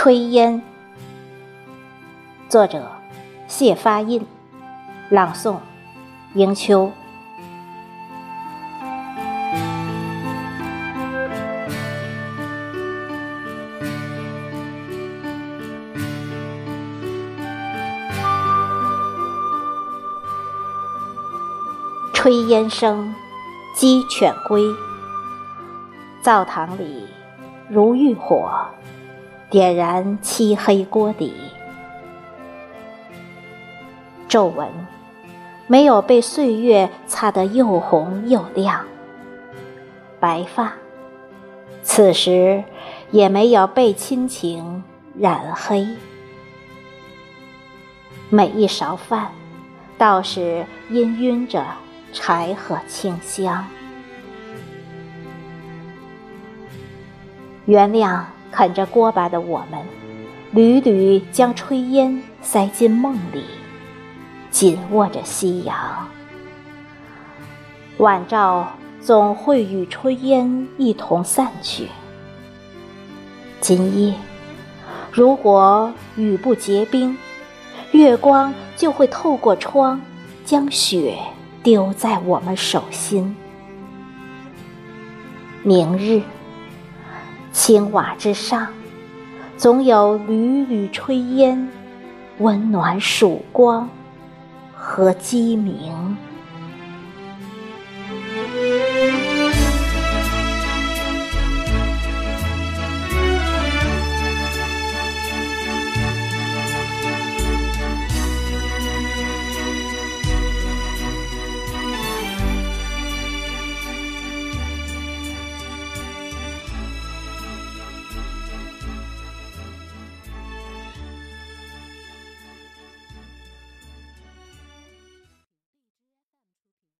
炊烟，作者谢发印，朗诵迎秋。炊烟声，鸡犬归。灶堂里如浴火，点燃漆黑锅底。皱纹没有被岁月擦得又红又亮，白发此时也没有被亲情染黑。每一勺饭，倒是氤氲着。柴禾清香，原谅啃着锅巴的我们，屡屡将炊烟塞进梦里，紧握着夕阳。晚照总会与炊烟一同散去。今夜，如果雨不结冰，月光就会透过窗，将雪。丢在我们手心。明日，青瓦之上，总有缕缕炊烟，温暖曙光和鸡鸣。